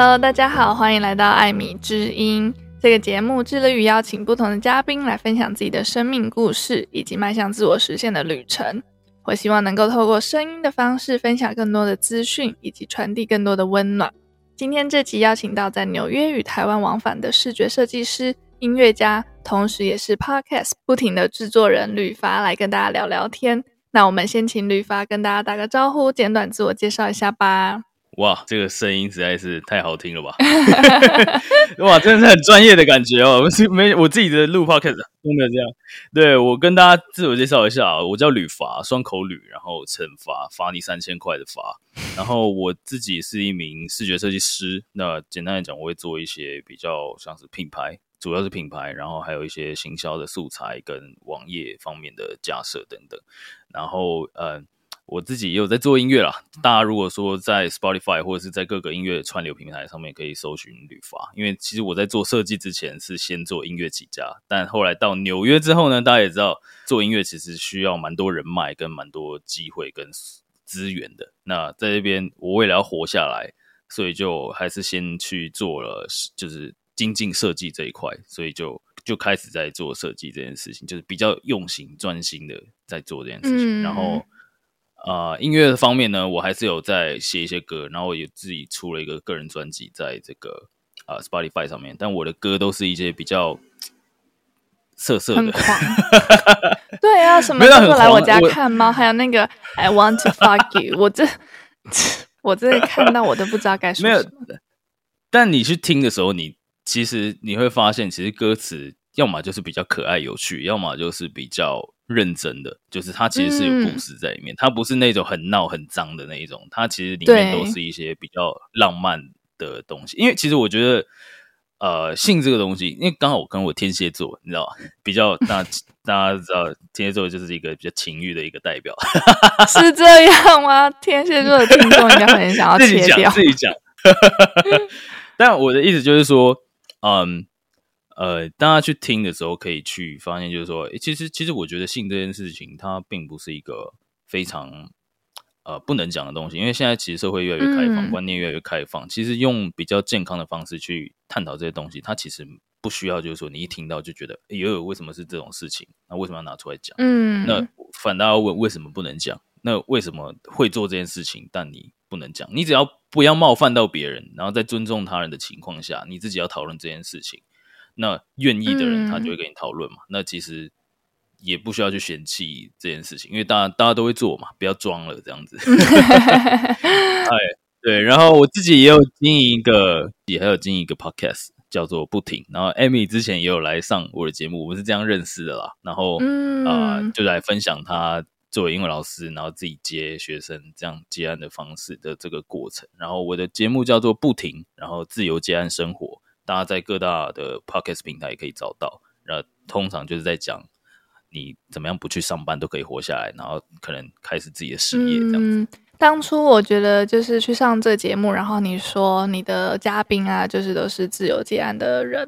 Hello，大家好，欢迎来到艾米之音这个节目，致力于邀请不同的嘉宾来分享自己的生命故事以及迈向自我实现的旅程。我希望能够透过声音的方式分享更多的资讯，以及传递更多的温暖。今天这集邀请到在纽约与台湾往返的视觉设计师、音乐家，同时也是 Podcast 不停的制作人吕伐来跟大家聊聊天。那我们先请吕伐跟大家打个招呼，简短自我介绍一下吧。哇，这个声音实在是太好听了吧！哇，真的是很专业的感觉哦。我是没我自己的录 podcast 都没有这样。对，我跟大家自我介绍一下啊，我叫吕伐，双口吕，然后惩罚罚你三千块的罚。然后我自己是一名视觉设计师。那简单来讲，我会做一些比较像是品牌，主要是品牌，然后还有一些行销的素材跟网页方面的架设等等。然后，呃。我自己也有在做音乐啦，大家如果说在 Spotify 或者是在各个音乐串流平台上面可以搜寻吕发，因为其实我在做设计之前是先做音乐起家，但后来到纽约之后呢，大家也知道做音乐其实需要蛮多人脉跟蛮多机会跟资源的。那在这边我为了要活下来，所以就还是先去做了就是精进设计这一块，所以就就开始在做设计这件事情，就是比较用心专心的在做这件事情，然后。啊、呃，音乐方面呢，我还是有在写一些歌，然后我也自己出了一个个人专辑，在这个啊、呃、Spotify 上面。但我的歌都是一些比较色色的，很狂 对啊，什么时候来我家看猫？还有那个 I want to fuck you，我这我这看到我都不知道该说什么。没有，但你去听的时候，你其实你会发现，其实歌词要么就是比较可爱有趣，要么就是比较。认真的，就是它其实是有故事在里面，嗯、它不是那种很闹很脏的那一种，它其实里面都是一些比较浪漫的东西。因为其实我觉得，呃，性这个东西，因为刚好我跟我天蝎座，你知道比较大 大家知道天蝎座就是一个比较情欲的一个代表，是这样吗？天蝎座的听众应该很想要 切掉，自己讲，自己讲。但我的意思就是说，嗯。呃，大家去听的时候，可以去发现，就是说，诶，其实，其实我觉得性这件事情，它并不是一个非常呃不能讲的东西，因为现在其实社会越来越开放，嗯、观念越来越开放，其实用比较健康的方式去探讨这些东西，它其实不需要，就是说你一听到就觉得，哎呦，为什么是这种事情？那为什么要拿出来讲？嗯，那反倒要问，为什么不能讲？那为什么会做这件事情，但你不能讲？你只要不要冒犯到别人，然后在尊重他人的情况下，你自己要讨论这件事情。那愿意的人，他就会跟你讨论嘛。嗯、那其实也不需要去嫌弃这件事情，因为大家大家都会做嘛，不要装了这样子。哎，对。然后我自己也有经营一个，也还有经营一个 podcast，叫做不停。然后 Amy 之前也有来上我的节目，我们是这样认识的啦。然后啊、嗯呃，就来分享他作为英文老师，然后自己接学生这样接案的方式的这个过程。然后我的节目叫做不停，然后自由接案生活。大家在各大的 podcast 平台也可以找到，然后通常就是在讲你怎么样不去上班都可以活下来，然后可能开始自己的事业这样子。嗯，当初我觉得就是去上这节目，然后你说你的嘉宾啊，就是都是自由接案的人，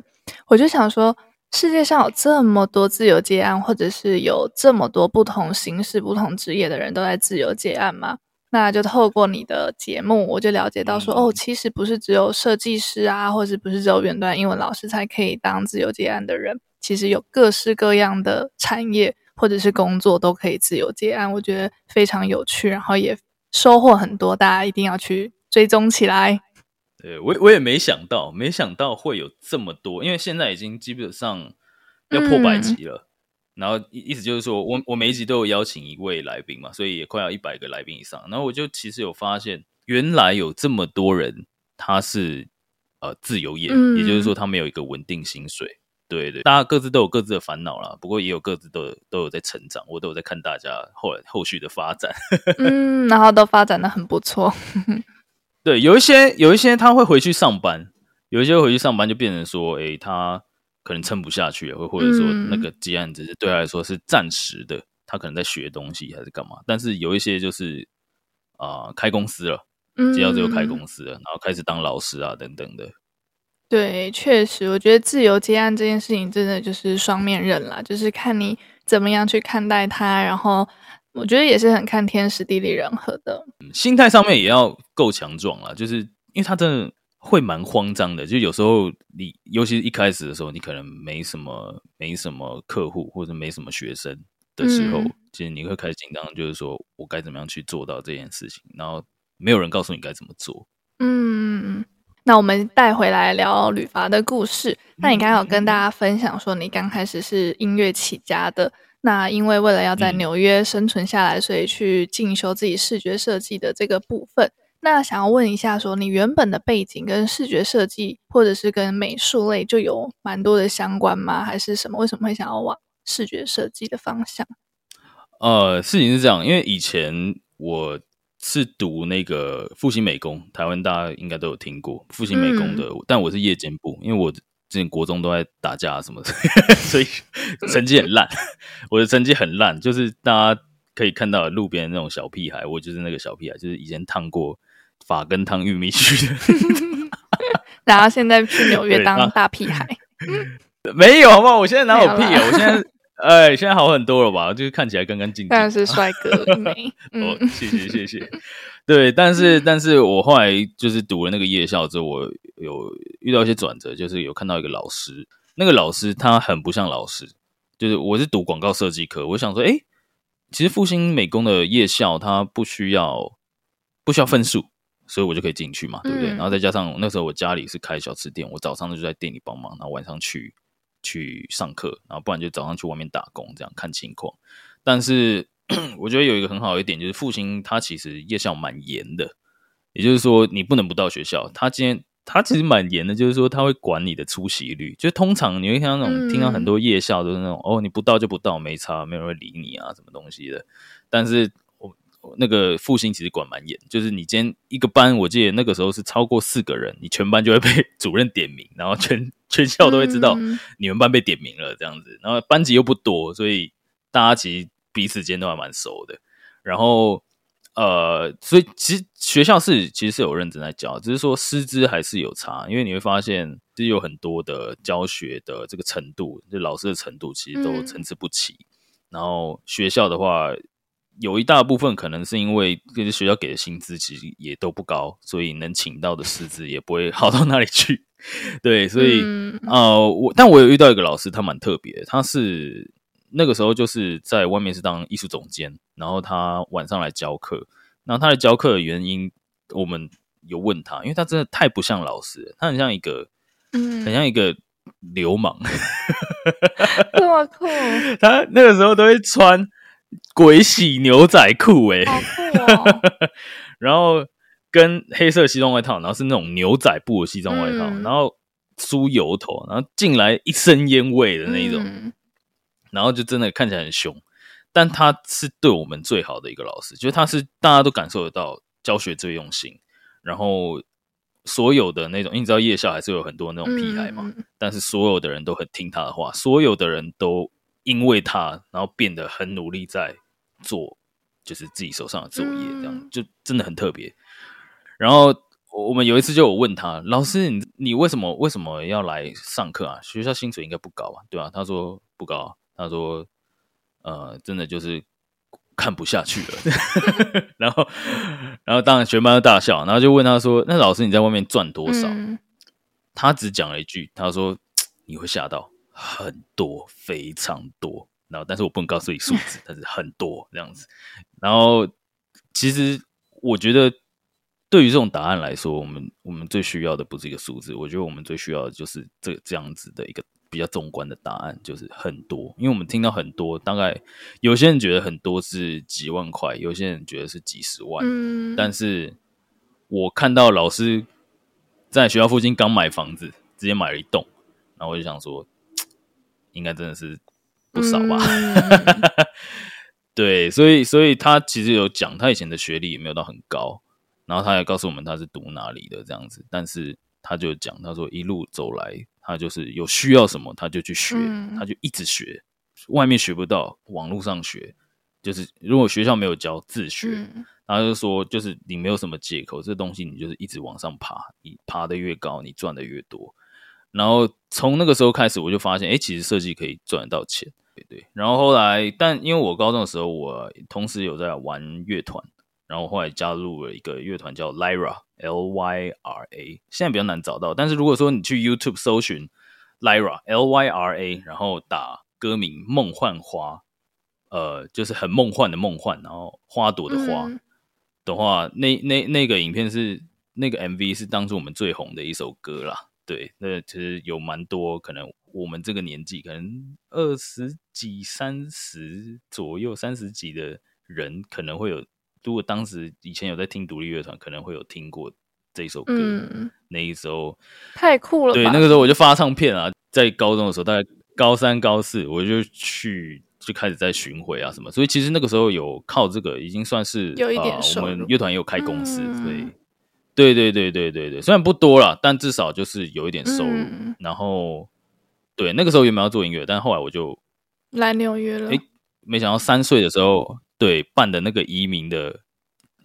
我就想说，世界上有这么多自由接案，或者是有这么多不同形式、不同职业的人都在自由接案吗？那就透过你的节目，我就了解到说，哦，其实不是只有设计师啊，或者不是只有远端英文老师才可以当自由接案的人，其实有各式各样的产业或者是工作都可以自由接案，我觉得非常有趣，然后也收获很多，大家一定要去追踪起来。对，我我也没想到，没想到会有这么多，因为现在已经基本上要破百集了。嗯然后意意思就是说，我我每一集都有邀请一位来宾嘛，所以也快要一百个来宾以上。然后我就其实有发现，原来有这么多人他是呃自由业，嗯、也就是说他没有一个稳定薪水。对对，大家各自都有各自的烦恼啦，不过也有各自都有都有在成长，我都有在看大家后来后续的发展。嗯，然后都发展的很不错。对，有一些有一些他会回去上班，有一些回去上班就变成说，诶他。可能撑不下去，或或者说那个接案只是对他来说是暂时的，嗯、他可能在学东西还是干嘛。但是有一些就是啊、呃，开公司了，接到之后开公司了，嗯、然后开始当老师啊等等的。对，确实，我觉得自由接案这件事情真的就是双面刃啦，就是看你怎么样去看待它。然后我觉得也是很看天时地利人和的，心态上面也要够强壮啦，就是因为他真的。会蛮慌张的。就有时候你，尤其是一开始的时候，你可能没什么没什么客户或者没什么学生的时候，嗯、其实你会开始紧张，就是说我该怎么样去做到这件事情，然后没有人告诉你该怎么做。嗯，那我们带回来聊旅伐的故事。那你刚刚有跟大家分享说，你刚开始是音乐起家的。那因为为了要在纽约生存下来，所以去进修自己视觉设计的这个部分。那想要问一下，说你原本的背景跟视觉设计，或者是跟美术类就有蛮多的相关吗？还是什么？为什么会想要往视觉设计的方向？呃，事情是这样，因为以前我是读那个复兴美工，台湾大家应该都有听过复兴美工的，嗯、但我是夜间部，因为我。之前国中都在打架什么的，所以成绩很烂。我的成绩很烂，就是大家可以看到路边那种小屁孩，我就是那个小屁孩，就是以前烫过发根汤玉米须的，然后现在去纽约当大屁孩。没有好不好？我现在哪有屁啊？我现在。哎，现在好很多了吧？就是看起来干干净净，但是帅哥美。哦，谢谢谢谢。对，但是但是我后来就是读了那个夜校之后，我有遇到一些转折，就是有看到一个老师，那个老师他很不像老师，就是我是读广告设计科，我想说，哎，其实复兴美工的夜校他不需要不需要分数，所以我就可以进去嘛，对不对？嗯、然后再加上那时候我家里是开小吃店，我早上就在店里帮忙，然后晚上去。去上课，然后不然就早上去外面打工，这样看情况。但是 我觉得有一个很好的一点，就是父亲他其实夜校蛮严的，也就是说你不能不到学校。他今天他其实蛮严的，就是说他会管你的出席率。就通常你会听到那种、嗯、听到很多夜校都是那种哦，你不到就不到，没差，没有人会理你啊，什么东西的。但是那个复兴其实管蛮严，就是你今天一个班，我记得那个时候是超过四个人，你全班就会被 主任点名，然后全全校都会知道你们班被点名了这样子。然后班级又不多，所以大家其实彼此间都还蛮熟的。然后呃，所以其实学校是其实是有认真在教，只是说师资还是有差，因为你会发现其实有很多的教学的这个程度，就老师的程度其实都参差不齐。然后学校的话。有一大部分可能是因为这些学校给的薪资其实也都不高，所以能请到的师资也不会好到哪里去。对，所以、嗯、呃，我但我有遇到一个老师，他蛮特别，他是那个时候就是在外面是当艺术总监，然后他晚上来教课。那他的教课的原因，我们有问他，因为他真的太不像老师了，他很像一个，嗯，很像一个流氓，这么酷。他那个时候都会穿。鬼洗牛仔裤哎、欸，哦、然后跟黑色西装外套，然后是那种牛仔布的西装外套，嗯、然后梳油头，然后进来一身烟味的那一种，嗯、然后就真的看起来很凶，但他是对我们最好的一个老师，就是他是大家都感受得到教学最用心，然后所有的那种，你知道夜校还是有很多那种屁孩嘛，嗯、但是所有的人都很听他的话，所有的人都。因为他，然后变得很努力在做，就是自己手上的作业，这样、嗯、就真的很特别。然后我们有一次就有问他，老师，你你为什么为什么要来上课啊？学校薪水应该不高吧，对吧？他说不高啊，他说呃，真的就是看不下去了。然后然后当然全班都大笑，然后就问他说，那老师你在外面赚多少？嗯、他只讲了一句，他说你会吓到。很多，非常多，然后但是我不能告诉你数字，但是很多这样子。然后其实我觉得，对于这种答案来说，我们我们最需要的不是一个数字，我觉得我们最需要的就是这这样子的一个比较纵观的答案，就是很多。因为我们听到很多，大概有些人觉得很多是几万块，有些人觉得是几十万。嗯，但是我看到老师在学校附近刚买房子，直接买了一栋，然后我就想说。应该真的是不少吧？嗯、对，所以所以他其实有讲，他以前的学历也没有到很高，然后他也告诉我们他是读哪里的这样子，但是他就讲，他说一路走来，他就是有需要什么他就去学，嗯、他就一直学，外面学不到，网络上学，就是如果学校没有教自学，嗯、然后就说就是你没有什么借口，这东西你就是一直往上爬，你爬得越高，你赚的越多。然后从那个时候开始，我就发现，哎，其实设计可以赚得到钱，对对。然后后来，但因为我高中的时候，我同时有在玩乐团，然后后来加入了一个乐团叫 Lyra，L Y R A，现在比较难找到。但是如果说你去 YouTube 搜寻 Lyra，L Y R A，然后打歌名《梦幻花》，呃，就是很梦幻的梦幻，然后花朵的花、嗯、的话，那那那个影片是那个 MV 是当初我们最红的一首歌啦。对，那其实有蛮多可能我们这个年纪，可能二十几、三十左右、三十几的人可能会有。如果当时以前有在听独立乐团，可能会有听过这首歌。嗯、那个时候太酷了。对，那个时候我就发唱片啊，在高中的时候，大概高三、高四，我就去就开始在巡回啊什么。所以其实那个时候有靠这个，已经算是有一点。呃、我们乐团也有开公司，嗯、所以对对对对对对，虽然不多了，但至少就是有一点收入。嗯、然后对，那个时候原本要做音乐，但后来我就来纽约了。诶，没想到三岁的时候。对，办的那个移民的，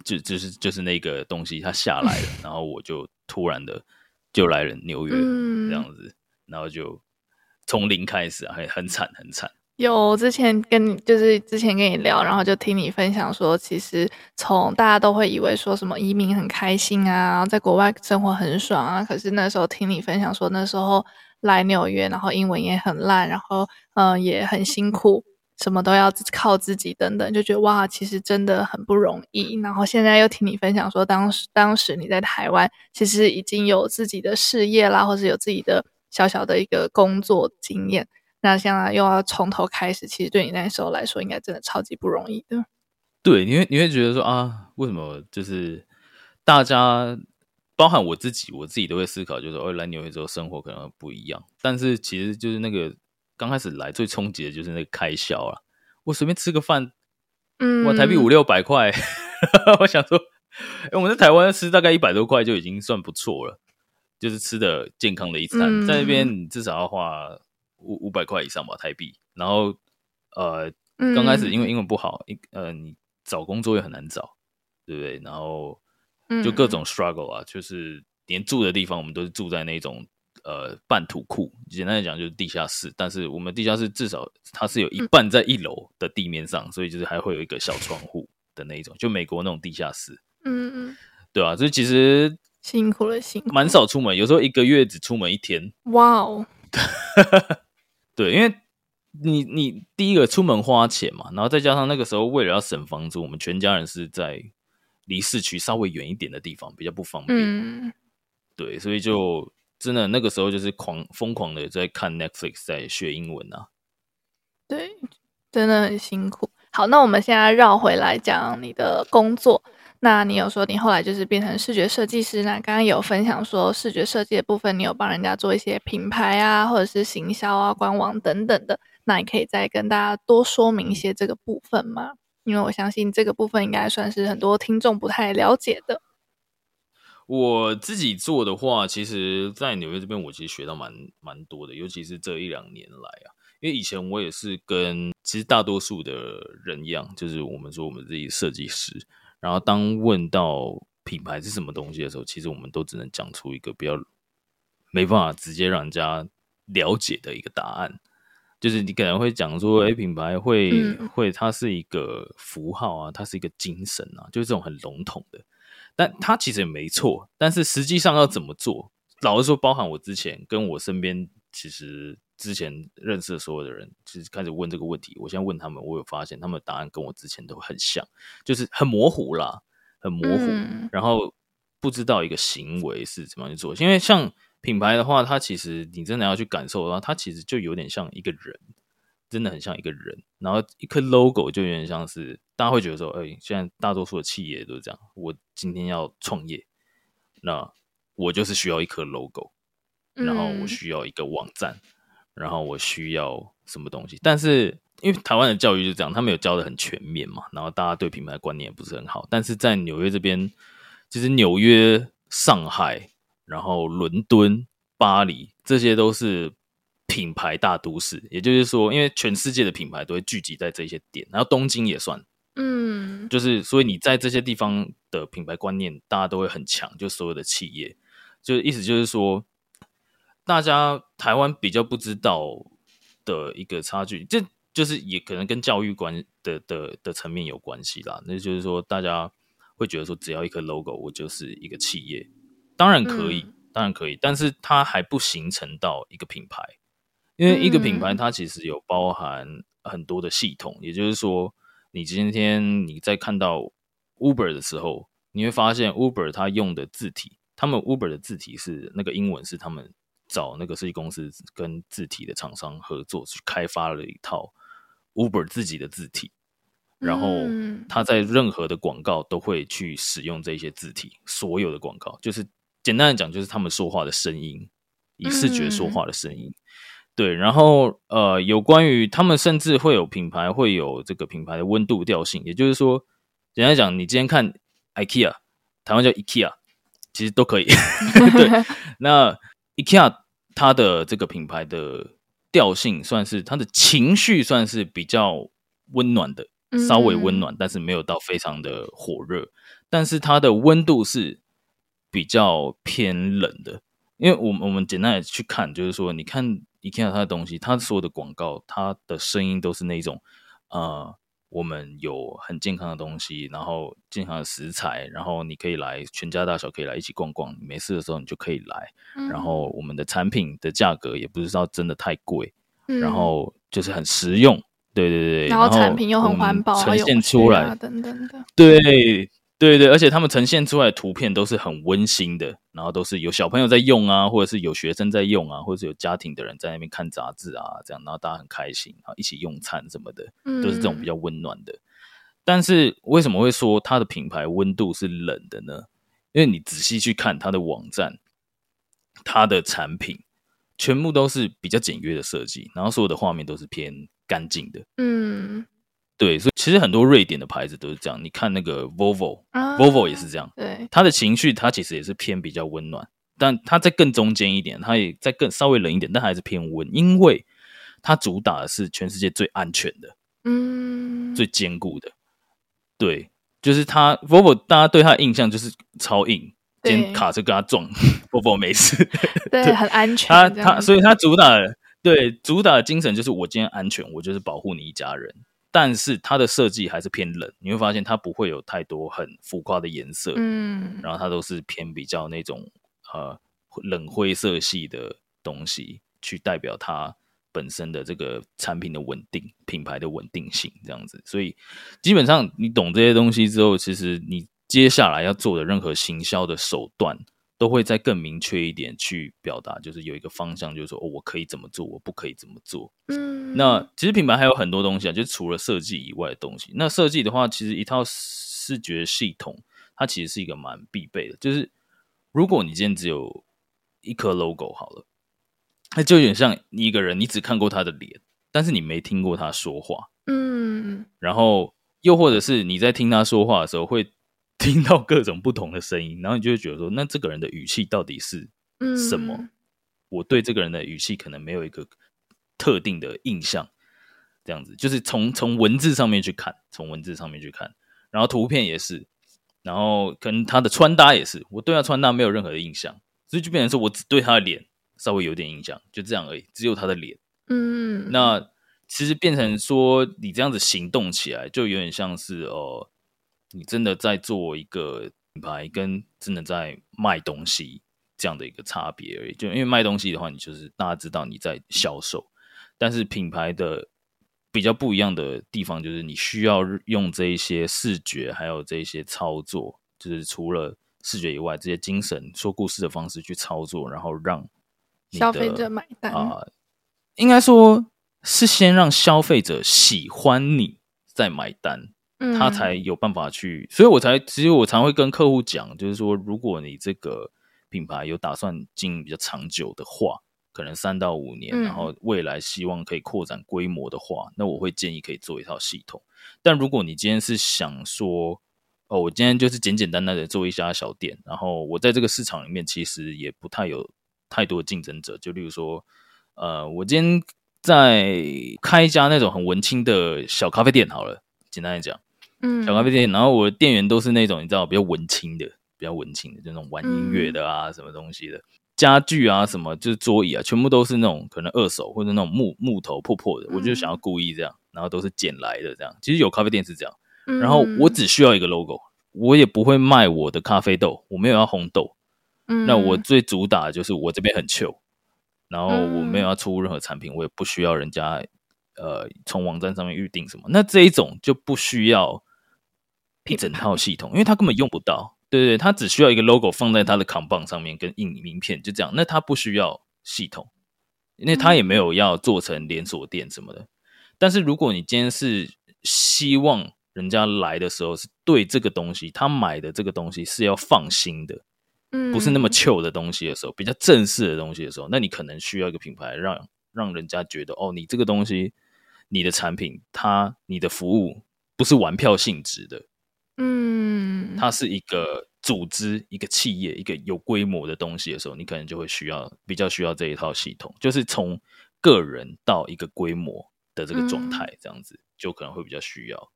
就就是就是那个东西，它下来了，然后我就突然的就来了纽约，嗯、这样子，然后就从零开始啊，很很惨很惨。有之前跟你就是之前跟你聊，然后就听你分享说，其实从大家都会以为说什么移民很开心啊，然后在国外生活很爽啊，可是那时候听你分享说，那时候来纽约，然后英文也很烂，然后嗯、也很辛苦。什么都要靠自己，等等，就觉得哇，其实真的很不容易。然后现在又听你分享说，当时当时你在台湾，其实已经有自己的事业啦，或是有自己的小小的一个工作经验。那现在又要从头开始，其实对你那时候来说，应该真的超级不容易的。对，你会你会觉得说啊，为什么就是大家，包含我自己，我自己都会思考，就是说哦，来纽约之后生活可能不一样。但是其实就是那个。刚开始来最冲击的就是那个开销啊！我随便吃个饭，嗯，我台币五六百块，我想说，哎，我们在台湾吃大概一百多块就已经算不错了，就是吃的健康的一餐，嗯、在那边你至少要花五五百块以上吧台币。然后，呃，刚开始因为英文不好，呃，你找工作也很难找，对不对？然后就各种 struggle 啊，就是连住的地方，我们都是住在那种。呃，半土库，简单来讲就是地下室，但是我们地下室至少它是有一半在一楼的地面上，嗯、所以就是还会有一个小窗户的那一种，就美国那种地下室。嗯嗯，对啊，所以其实辛苦了，辛苦，蛮少出门，有时候一个月只出门一天。哇哦，对，因为你你第一个出门花钱嘛，然后再加上那个时候为了要省房租，我们全家人是在离市区稍微远一点的地方，比较不方便。嗯，对，所以就。真的，那个时候就是狂疯狂的在看 Netflix，在学英文啊。对，真的很辛苦。好，那我们现在绕回来讲你的工作。那你有说你后来就是变成视觉设计师？那刚刚有分享说视觉设计的部分，你有帮人家做一些品牌啊，或者是行销啊、官网等等的。那你可以再跟大家多说明一些这个部分吗？因为我相信这个部分应该算是很多听众不太了解的。我自己做的话，其实，在纽约这边，我其实学到蛮蛮多的，尤其是这一两年来啊，因为以前我也是跟其实大多数的人一样，就是我们说我们自己设计师，然后当问到品牌是什么东西的时候，其实我们都只能讲出一个比较没办法直接让人家了解的一个答案，就是你可能会讲说，哎，品牌会、嗯、会它是一个符号啊，它是一个精神啊，就是这种很笼统的。但它其实也没错，但是实际上要怎么做？老实说，包含我之前跟我身边，其实之前认识的所有的人，其实开始问这个问题。我现在问他们，我有发现他们的答案跟我之前都很像，就是很模糊啦，很模糊。嗯、然后不知道一个行为是怎么样去做。因为像品牌的话，它其实你真的要去感受的话，它其实就有点像一个人。真的很像一个人，然后一颗 logo 就有点像是大家会觉得说，哎、欸，现在大多数的企业都是这样。我今天要创业，那我就是需要一颗 logo，然后我需要一个网站，嗯、然后我需要什么东西。但是因为台湾的教育就是这样，他们有教的很全面嘛，然后大家对品牌观念也不是很好。但是在纽约这边，其实纽约、上海、然后伦敦、巴黎，这些都是。品牌大都市，也就是说，因为全世界的品牌都会聚集在这些点，然后东京也算，嗯，就是所以你在这些地方的品牌观念，大家都会很强，就所有的企业，就意思就是说，大家台湾比较不知道的一个差距，这就是也可能跟教育观的的的层面有关系啦。那就是说，大家会觉得说只要一颗 logo，我就是一个企业。当然可以，嗯、当然可以，但是它还不形成到一个品牌，因为一个品牌它其实有包含很多的系统，嗯、也就是说，你今天你在看到 Uber 的时候，你会发现 Uber 它用的字体，他们 Uber 的字体是那个英文是他们找那个设计公司跟字体的厂商合作去开发了一套 Uber 自己的字体，然后他在任何的广告都会去使用这些字体，所有的广告就是。简单的讲，就是他们说话的声音，以视觉说话的声音。嗯、对，然后呃，有关于他们甚至会有品牌会有这个品牌的温度调性，也就是说，简单讲，你今天看 IKEA，台湾叫 IKEA，其实都可以。对，那 IKEA 它的这个品牌的调性算是它的情绪算是比较温暖的，稍微温暖，嗯、但是没有到非常的火热，但是它的温度是。比较偏冷的，因为我们我们简单的去看，就是说，你看 IKEA 它的东西，它所有的广告，它的声音都是那种，呃，我们有很健康的东西，然后健康的食材，然后你可以来，全家大小可以来一起逛逛，你没事的时候你就可以来，嗯、然后我们的产品的价格也不是说真的太贵，嗯、然后就是很实用，对对对，然后产品又很环保，呈现出来、啊、等等的，对。对对，而且他们呈现出来的图片都是很温馨的，然后都是有小朋友在用啊，或者是有学生在用啊，或者是有家庭的人在那边看杂志啊，这样，然后大家很开心啊，一起用餐什么的，都是这种比较温暖的。嗯、但是为什么会说它的品牌温度是冷的呢？因为你仔细去看它的网站，它的产品全部都是比较简约的设计，然后所有的画面都是偏干净的。嗯。对，所以其实很多瑞典的牌子都是这样。你看那个 Volvo，Volvo、也是这样。对，他的情绪，它其实也是偏比较温暖，但他在更中间一点，他也在更稍微冷一点，但还是偏温，因为它主打的是全世界最安全的，嗯，最坚固的。对，就是他 Volvo，大家对他的印象就是超硬，今天卡车跟他撞，Volvo 没事，对，对很安全。他他，所以他主打的对主打的精神就是我今天安全，我就是保护你一家人。但是它的设计还是偏冷，你会发现它不会有太多很浮夸的颜色，嗯，然后它都是偏比较那种呃冷灰色系的东西，去代表它本身的这个产品的稳定、品牌的稳定性这样子。所以基本上你懂这些东西之后，其实你接下来要做的任何行销的手段。都会再更明确一点去表达，就是有一个方向，就是说，哦，我可以怎么做，我不可以怎么做。嗯，那其实品牌还有很多东西啊，就是除了设计以外的东西。那设计的话，其实一套视觉系统，它其实是一个蛮必备的。就是如果你今天只有一颗 logo 好了，那就有点像你一个人，你只看过他的脸，但是你没听过他说话。嗯，然后又或者是你在听他说话的时候会。听到各种不同的声音，然后你就会觉得说，那这个人的语气到底是什么？嗯、我对这个人的语气可能没有一个特定的印象，这样子就是从从文字上面去看，从文字上面去看，然后图片也是，然后跟他的穿搭也是，我对他穿搭没有任何的印象，所以就变成说我只对他的脸稍微有点印象，就这样而已，只有他的脸。嗯，那其实变成说你这样子行动起来，就有点像是哦。你真的在做一个品牌，跟真的在卖东西这样的一个差别而已。就因为卖东西的话，你就是大家知道你在销售，但是品牌的比较不一样的地方，就是你需要用这一些视觉，还有这一些操作，就是除了视觉以外，这些精神说故事的方式去操作，然后让消费者买单啊、呃，应该说是先让消费者喜欢你，再买单。他才有办法去，所以我才其实我常会跟客户讲，就是说，如果你这个品牌有打算经营比较长久的话，可能三到五年，然后未来希望可以扩展规模的话，那我会建议可以做一套系统。但如果你今天是想说，哦，我今天就是简简单单的做一家小店，然后我在这个市场里面其实也不太有太多竞争者，就例如说，呃，我今天在开一家那种很文青的小咖啡店，好了，简单来讲。小咖啡店，然后我的店员都是那种你知道比较文青的，比较文青的，就那种玩音乐的啊，什么东西的家具啊，什么就是桌椅啊，全部都是那种可能二手或者那种木木头破破的，我就想要故意这样，然后都是捡来的这样。其实有咖啡店是这样，然后我只需要一个 logo，我也不会卖我的咖啡豆，我没有要红豆。嗯，那我最主打的就是我这边很 chill，然后我没有要出任何产品，我也不需要人家呃从网站上面预定什么。那这一种就不需要一整 套系统，因为他根本用不到。对对对，他只需要一个 logo 放在他的扛棒上面跟印名片，就这样。那他不需要系统，因为他也没有要做成连锁店什么的。但是如果你今天是希望人家来的时候是对这个东西，他买的这个东西是要放心的。不是那么 chill 的东西的时候，比较正式的东西的时候，那你可能需要一个品牌让，让让人家觉得哦，你这个东西，你的产品，它你的服务不是玩票性质的，嗯，它是一个组织、一个企业、一个有规模的东西的时候，你可能就会需要比较需要这一套系统，就是从个人到一个规模的这个状态，这样子、嗯、就可能会比较需要。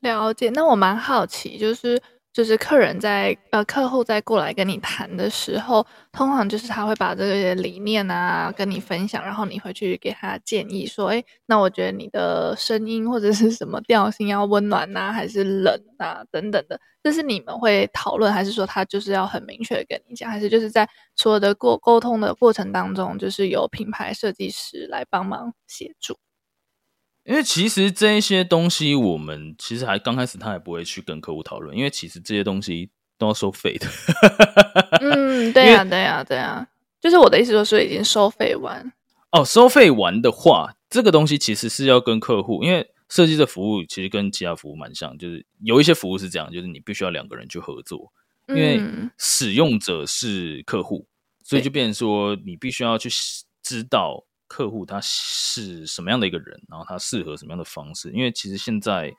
了解，那我蛮好奇，就是。就是客人在呃，客户在过来跟你谈的时候，通常就是他会把这个理念啊跟你分享，然后你会去给他建议说，诶，那我觉得你的声音或者是什么调性要温暖呐，还是冷啊等等的，这是你们会讨论，还是说他就是要很明确的跟你讲，还是就是在所有的过沟通的过程当中，就是由品牌设计师来帮忙协助？因为其实这一些东西，我们其实还刚开始，他也不会去跟客户讨论，因为其实这些东西都要收费的。嗯，对呀、啊，对呀、啊，对呀、啊，就是我的意思，说已经收费完。哦，收费完的话，这个东西其实是要跟客户，因为设计的服务其实跟其他服务蛮像，就是有一些服务是这样，就是你必须要两个人去合作，因为使用者是客户，所以就变成说你必须要去知道。客户他是什么样的一个人，然后他适合什么样的方式？因为其实现在，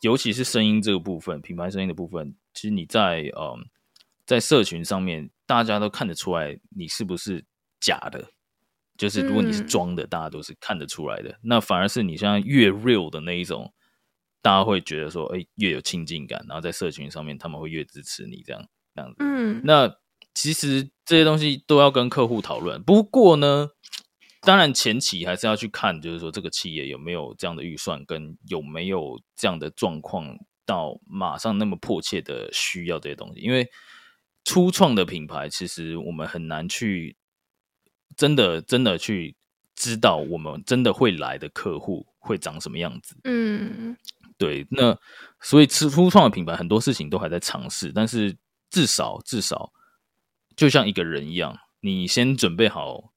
尤其是声音这个部分，品牌声音的部分，其实你在嗯，在社群上面，大家都看得出来你是不是假的。就是如果你是装的，大家都是看得出来的。嗯、那反而是你像越 real 的那一种，大家会觉得说，哎，越有亲近感，然后在社群上面他们会越支持你这样这样子。嗯，那其实这些东西都要跟客户讨论。不过呢。当然，前期还是要去看，就是说这个企业有没有这样的预算，跟有没有这样的状况，到马上那么迫切的需要这些东西。因为初创的品牌，其实我们很难去真的真的去知道我们真的会来的客户会长什么样子。嗯，对。那所以，初初创的品牌很多事情都还在尝试，但是至少至少就像一个人一样，你先准备好。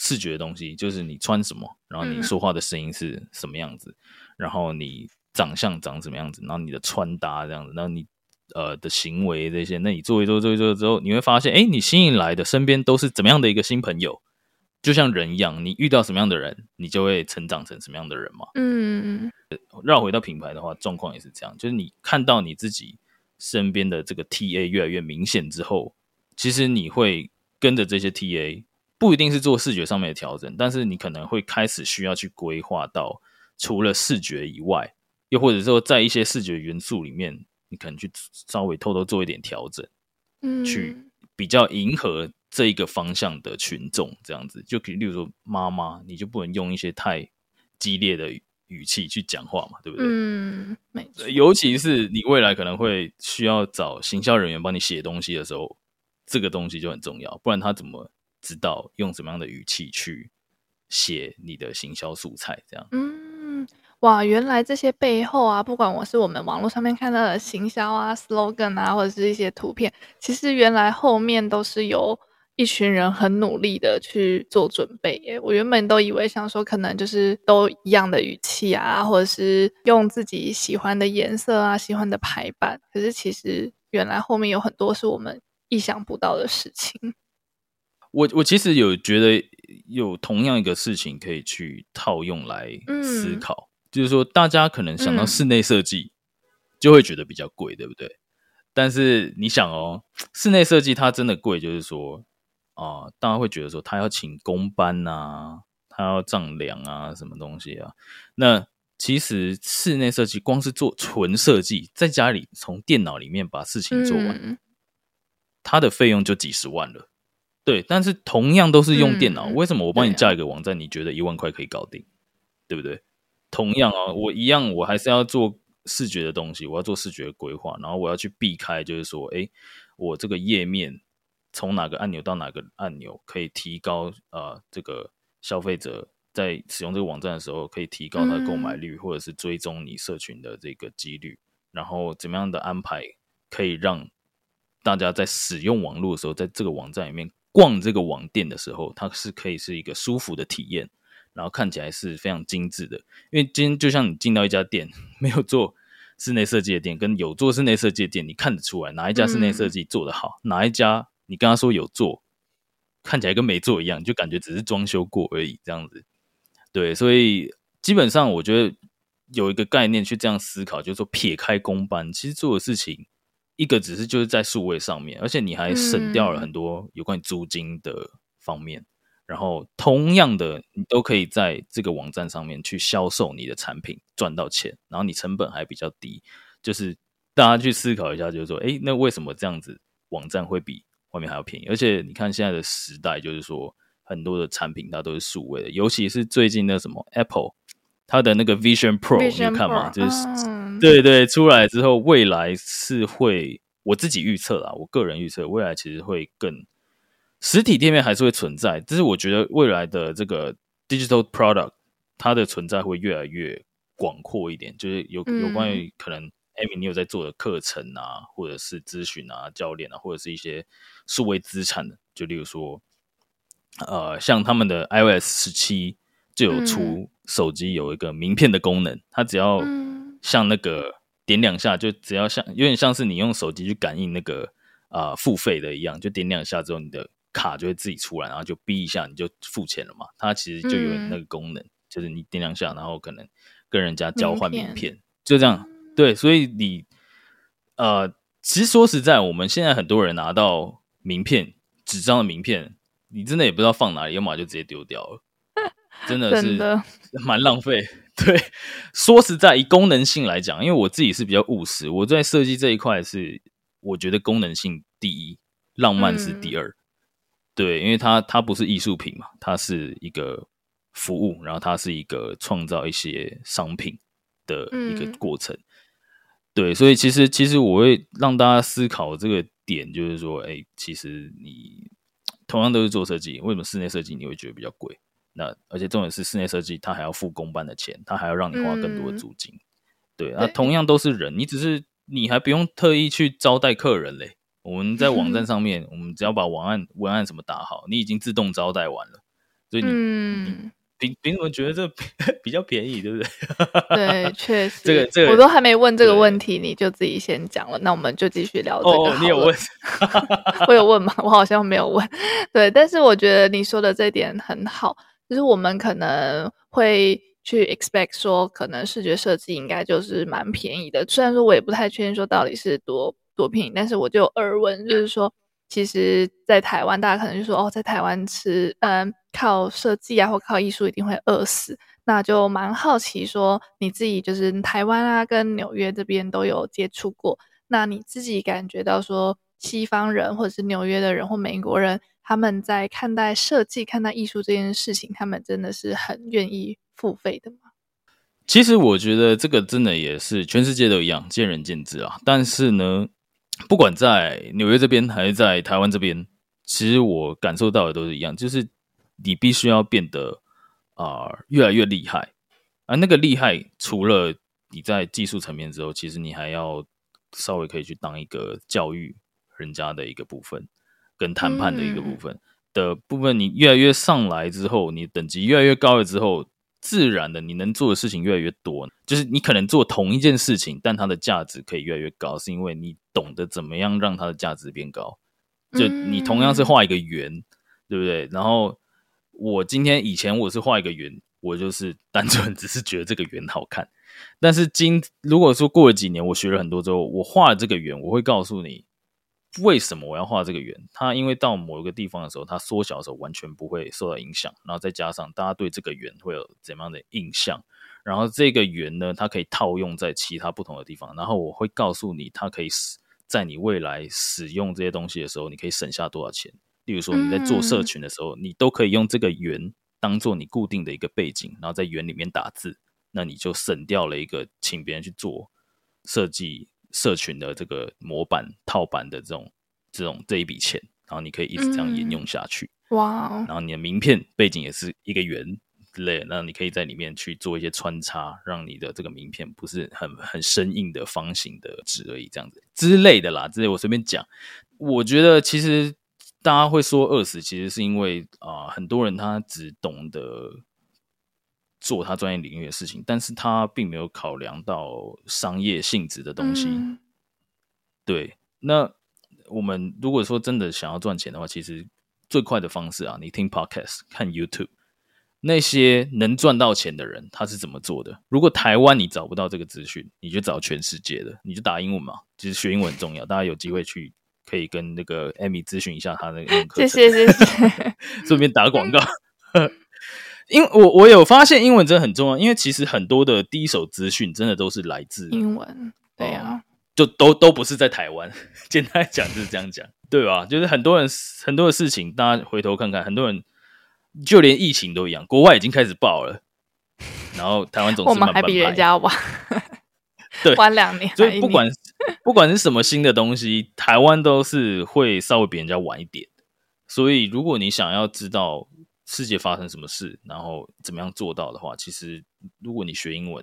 视觉的东西就是你穿什么，然后你说话的声音是什么样子，嗯、然后你长相长什么样子，然后你的穿搭这样子，然后你呃的行为这些，那你做一做做一做之后，你会发现，哎，你吸引来的身边都是怎么样的一个新朋友，就像人一样，你遇到什么样的人，你就会成长成什么样的人嘛。嗯，绕回到品牌的话，状况也是这样，就是你看到你自己身边的这个 TA 越来越明显之后，其实你会跟着这些 TA。不一定是做视觉上面的调整，但是你可能会开始需要去规划到除了视觉以外，又或者说在一些视觉元素里面，你可能去稍微偷偷做一点调整，嗯，去比较迎合这一个方向的群众，这样子就可以，例如说妈妈，你就不能用一些太激烈的语气去讲话嘛，对不对？嗯，没错。尤其是你未来可能会需要找行销人员帮你写东西的时候，这个东西就很重要，不然他怎么？知道用什么样的语气去写你的行销素材，这样。嗯，哇，原来这些背后啊，不管我是我们网络上面看到的行销啊、slogan 啊，或者是一些图片，其实原来后面都是有一群人很努力的去做准备耶。我原本都以为想说，可能就是都一样的语气啊，或者是用自己喜欢的颜色啊、喜欢的排版，可是其实原来后面有很多是我们意想不到的事情。我我其实有觉得有同样一个事情可以去套用来思考，嗯、就是说大家可能想到室内设计就会觉得比较贵，嗯、对不对？但是你想哦，室内设计它真的贵，就是说啊、呃，大家会觉得说他要请工班啊，他要丈量啊，什么东西啊？那其实室内设计光是做纯设计，在家里从电脑里面把事情做完，嗯、它的费用就几十万了。对，但是同样都是用电脑，嗯、为什么我帮你架一个网站，啊、你觉得一万块可以搞定，对不对？同样啊，我一样，我还是要做视觉的东西，我要做视觉规划，然后我要去避开，就是说，哎，我这个页面从哪个按钮到哪个按钮可以提高呃这个消费者在使用这个网站的时候可以提高他的购买率，嗯、或者是追踪你社群的这个几率，然后怎么样的安排可以让大家在使用网络的时候，在这个网站里面逛这个网店的时候，它是可以是一个舒服的体验。然后看起来是非常精致的，因为今天就像你进到一家店，没有做室内设计的店，跟有做室内设计的店，你看得出来哪一家室内设计做得好，哪一家你跟他说有做，看起来跟没做一样，就感觉只是装修过而已这样子。对，所以基本上我觉得有一个概念去这样思考，就是说撇开工班，其实做的事情一个只是就是在数位上面，而且你还省掉了很多有关于租金的方面。嗯然后，同样的，你都可以在这个网站上面去销售你的产品，赚到钱。然后你成本还比较低，就是大家去思考一下，就是说，哎，那为什么这样子网站会比外面还要便宜？而且你看现在的时代，就是说很多的产品它都是数位的，尤其是最近那什么 Apple，它的那个 Vision Pro，你看嘛，就是、嗯、对对，出来之后，未来是会，我自己预测啦，我个人预测，未来其实会更。实体店面还是会存在，但是我觉得未来的这个 digital product 它的存在会越来越广阔一点，就是有有关于可能 Amy 你有在做的课程啊，或者是咨询啊、教练啊，或者是一些数位资产的，就例如说，呃，像他们的 iOS 十七就有出手机有一个名片的功能，它只要像那个点两下，就只要像有点像是你用手机去感应那个啊、呃、付费的一样，就点两下之后你的。卡就会自己出来，然后就逼一下，你就付钱了嘛。它其实就有那个功能，嗯、就是你点两下，然后可能跟人家交换名片，名片就这样。对，所以你呃，其实说实在，我们现在很多人拿到名片，纸张的名片，你真的也不知道放哪里，要么就直接丢掉了，真的是 蛮浪费。对，说实在，以功能性来讲，因为我自己是比较务实，我在设计这一块是我觉得功能性第一，浪漫是第二。嗯对，因为它它不是艺术品嘛，它是一个服务，然后它是一个创造一些商品的一个过程。嗯、对，所以其实其实我会让大家思考这个点，就是说，哎，其实你 同样都是做设计，为什么室内设计你会觉得比较贵？那而且重点是室内设计，他还要付公办的钱，他还要让你花更多的租金。嗯、对，那同样都是人，你只是你还不用特意去招待客人嘞。我们在网站上面，嗯、我们只要把文案文案什么打好，你已经自动招待完了。所以你，嗯，凭凭什么觉得这 比较便宜，对不对？对，确实。这个这个我都还没问这个问题，你就自己先讲了。那我们就继续聊这个你有问？我有问吗？我好像没有问。对，但是我觉得你说的这点很好，就是我们可能会去 expect 说，可能视觉设计应该就是蛮便宜的。虽然说我也不太确定说到底是多。多便宜，但是我就耳闻，就是说，其实，在台湾，大家可能就说，哦，在台湾吃，嗯，靠设计啊，或靠艺术，一定会饿死。那就蛮好奇，说你自己就是台湾啊，跟纽约这边都有接触过，那你自己感觉到说，西方人或者是纽约的人或美国人，他们在看待设计、看待艺术这件事情，他们真的是很愿意付费的吗？其实我觉得这个真的也是全世界都一样，见仁见智啊。但是呢。不管在纽约这边还是在台湾这边，其实我感受到的都是一样，就是你必须要变得啊、越来越厉害，而那个厉害，除了你在技术层面之后，其实你还要稍微可以去当一个教育人家的一个部分，跟谈判的一个部分的部分，你越来越上来之后，你等级越来越高了之后。自然的，你能做的事情越来越多，就是你可能做同一件事情，但它的价值可以越来越高，是因为你懂得怎么样让它的价值变高。就你同样是画一个圆，嗯、对不对？然后我今天以前我是画一个圆，我就是 单纯只是觉得这个圆好看。但是今如果说过了几年，我学了很多之后，我画了这个圆，我会告诉你。为什么我要画这个圆？它因为到某一个地方的时候，它缩小的时候完全不会受到影响。然后再加上大家对这个圆会有怎样的印象？然后这个圆呢，它可以套用在其他不同的地方。然后我会告诉你，它可以使在你未来使用这些东西的时候，你可以省下多少钱。例如说你在做社群的时候，你都可以用这个圆当做你固定的一个背景，然后在圆里面打字，那你就省掉了一个请别人去做设计社群的这个模板套版的这种这种这一笔钱，然后你可以一直这样沿用下去。哇、哦！然后你的名片背景也是一个圆之类，那你可以在里面去做一些穿插，让你的这个名片不是很很生硬的方形的纸而已，这样子之类的啦，之类我随便讲。我觉得其实大家会说饿死，其实是因为啊、呃，很多人他只懂得做他专业领域的事情，但是他并没有考量到商业性质的东西。嗯、对，那我们如果说真的想要赚钱的话，其实最快的方式啊，你听 Podcast、看 YouTube，那些能赚到钱的人他是怎么做的？如果台湾你找不到这个资讯，你就找全世界的，你就打英文嘛。其实学英文很重要，大家有机会去。可以跟那个 Amy 咨询一下他那个谢谢谢谢，顺便打广告。因为我我有发现英文真的很重要，因为其实很多的第一手资讯真的都是来自英文，对呀、啊，就都都不是在台湾。简单来讲就是这样讲，对吧？就是很多人很多的事情，大家回头看看，很多人就连疫情都一样，国外已经开始爆了，然后台湾总是我们还比人家晚。对，晚两年，所以不管不管是什么新的东西，台湾都是会稍微比人家晚一点。所以，如果你想要知道世界发生什么事，然后怎么样做到的话，其实如果你学英文，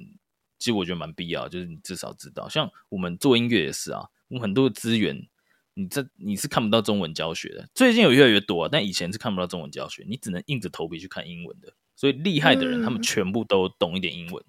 其实我觉得蛮必要，就是你至少知道。像我们做音乐也是啊，我们很多的资源，你这你是看不到中文教学的。最近有越来越多啊，但以前是看不到中文教学，你只能硬着头皮去看英文的。所以厉害的人，他们全部都懂一点英文。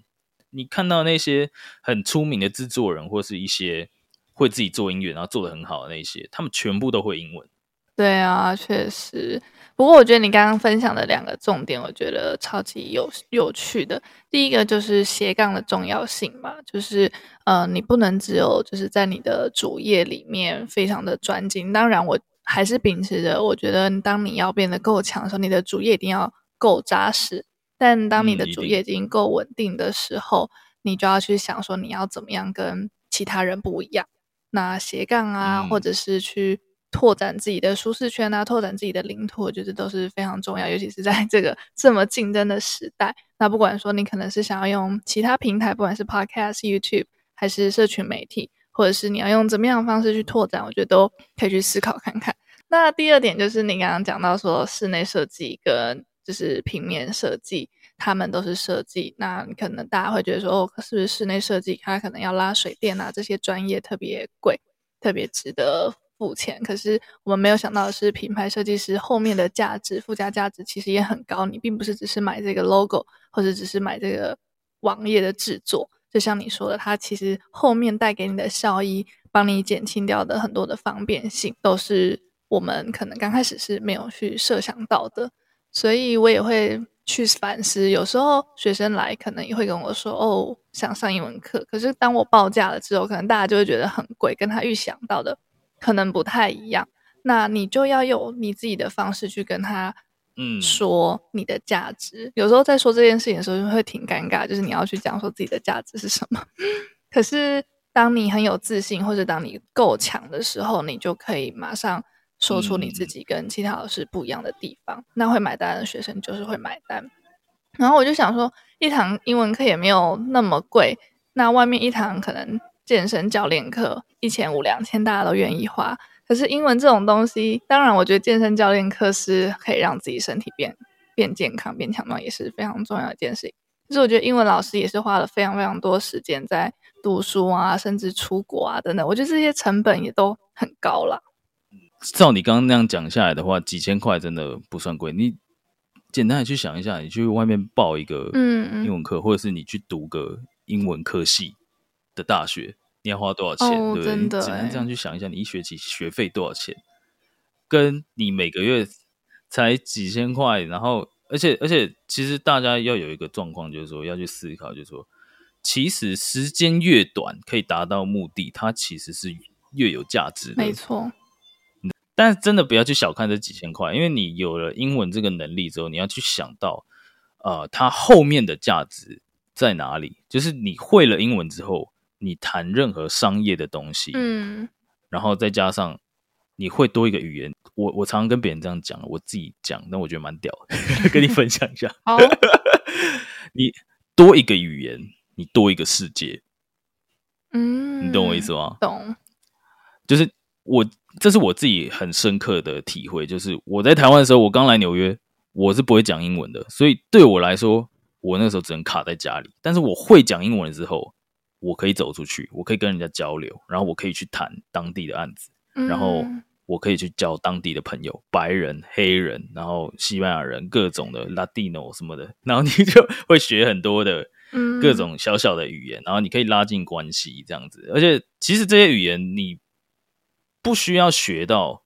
你看到那些很出名的制作人，或是一些会自己做音乐，然后做的很好的那些，他们全部都会英文。对啊，确实。不过我觉得你刚刚分享的两个重点，我觉得超级有有趣的。第一个就是斜杠的重要性嘛，就是呃，你不能只有就是在你的主业里面非常的专精。当然，我还是秉持着，我觉得当你要变得够强的时候，你的主业一定要够扎实。但当你的主业已经够稳定的时候，嗯，你就要去想说你要怎么样跟其他人不一样。那斜杠啊，嗯，或者是去拓展自己的舒适圈啊，拓展自己的领土，我觉得都是非常重要。尤其是在这个这么竞争的时代，那不管说你可能是想要用其他平台，不管是 Podcast、YouTube 还是社群媒体，或者是你要用怎么样的方式去拓展，我觉得都可以去思考看看。那第二点就是你刚刚讲到说室内设计跟。就是平面设计，他们都是设计。那可能大家会觉得说，哦，是不是室内设计，它可能要拉水电啊，这些专业特别贵，特别值得付钱。可是我们没有想到的是，品牌设计师后面的价值、附加价值其实也很高。你并不是只是买这个 logo，或者只是买这个网页的制作。就像你说的，它其实后面带给你的效益，帮你减轻掉的很多的方便性，都是我们可能刚开始是没有去设想到的。所以我也会去反思，有时候学生来可能也会跟我说：“哦，想上英文课。”可是当我报价了之后，可能大家就会觉得很贵，跟他预想到的可能不太一样。那你就要有你自己的方式去跟他，嗯，说你的价值。嗯。有时候在说这件事情的时候，就会挺尴尬，就是你要去讲说自己的价值是什么。可是当你很有自信，或者当你够强的时候，你就可以马上。说出你自己跟其他老师不一样的地方，嗯，那会买单的学生就是会买单。然后我就想说，一堂英文课也没有那么贵，那外面一堂可能健身教练课一千五两千，大家都愿意花。可是英文这种东西，当然我觉得健身教练课是可以让自己身体变变健康、变强壮，也是非常重要的一件事情。可是我觉得英文老师也是花了非常非常多时间在读书啊，甚至出国啊等等，我觉得这些成本也都很高了。照你刚刚那样讲下来的话，几千块真的不算贵。你简单的去想一下，你去外面报一个嗯英文课，嗯，或者是你去读个英文科系的大学，你要花多少钱？哦，对不对？真的，简单这样去想一下，你一学期学费多少钱？跟你每个月才几千块，然后而且而且，其实大家要有一个状况，就是说要去思考，就是说，其实时间越短，可以达到目的，它其实是越有价值的。没错。但是真的不要去小看这几千块，因为你有了英文这个能力之后，你要去想到，呃，它后面的价值在哪里？就是你会了英文之后，你谈任何商业的东西，嗯，然后再加上你会多一个语言。我我常常跟别人这样讲，我自己讲，但我觉得蛮屌的，跟你分享一下。好，你多一个语言，你多一个世界。嗯，你懂我意思吗？懂，就是我这是我自己很深刻的体会，就是我在台湾的时候，我刚来纽约，我是不会讲英文的，所以对我来说，我那时候只能卡在家里。但是我会讲英文之后，我可以走出去，我可以跟人家交流，然后我可以去谈当地的案子，嗯、然后我可以去交当地的朋友，白人、黑人，然后西班牙人，各种的 Latino 什么的，然后你就会学很多的各种小小的语言，然后你可以拉近关系这样子。而且其实这些语言你不需要学到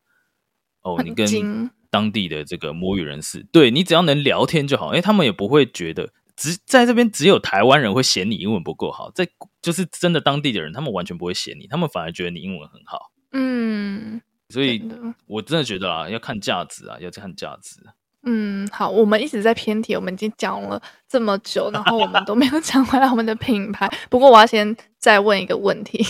哦，你跟当地的这个母语人士，对，你只要能聊天就好，因为他们也不会觉得。只在这边，只有台湾人会嫌你英文不够好。在就是真的当地的人，他们完全不会嫌你，他们反而觉得你英文很好。嗯，所以我真的觉得啊，要看价值啊，要看价值。嗯，好，我们一直在偏题，我们已经讲了这么久，然后我们都没有 讲回来我们的品牌。不过我要先再问一个问题，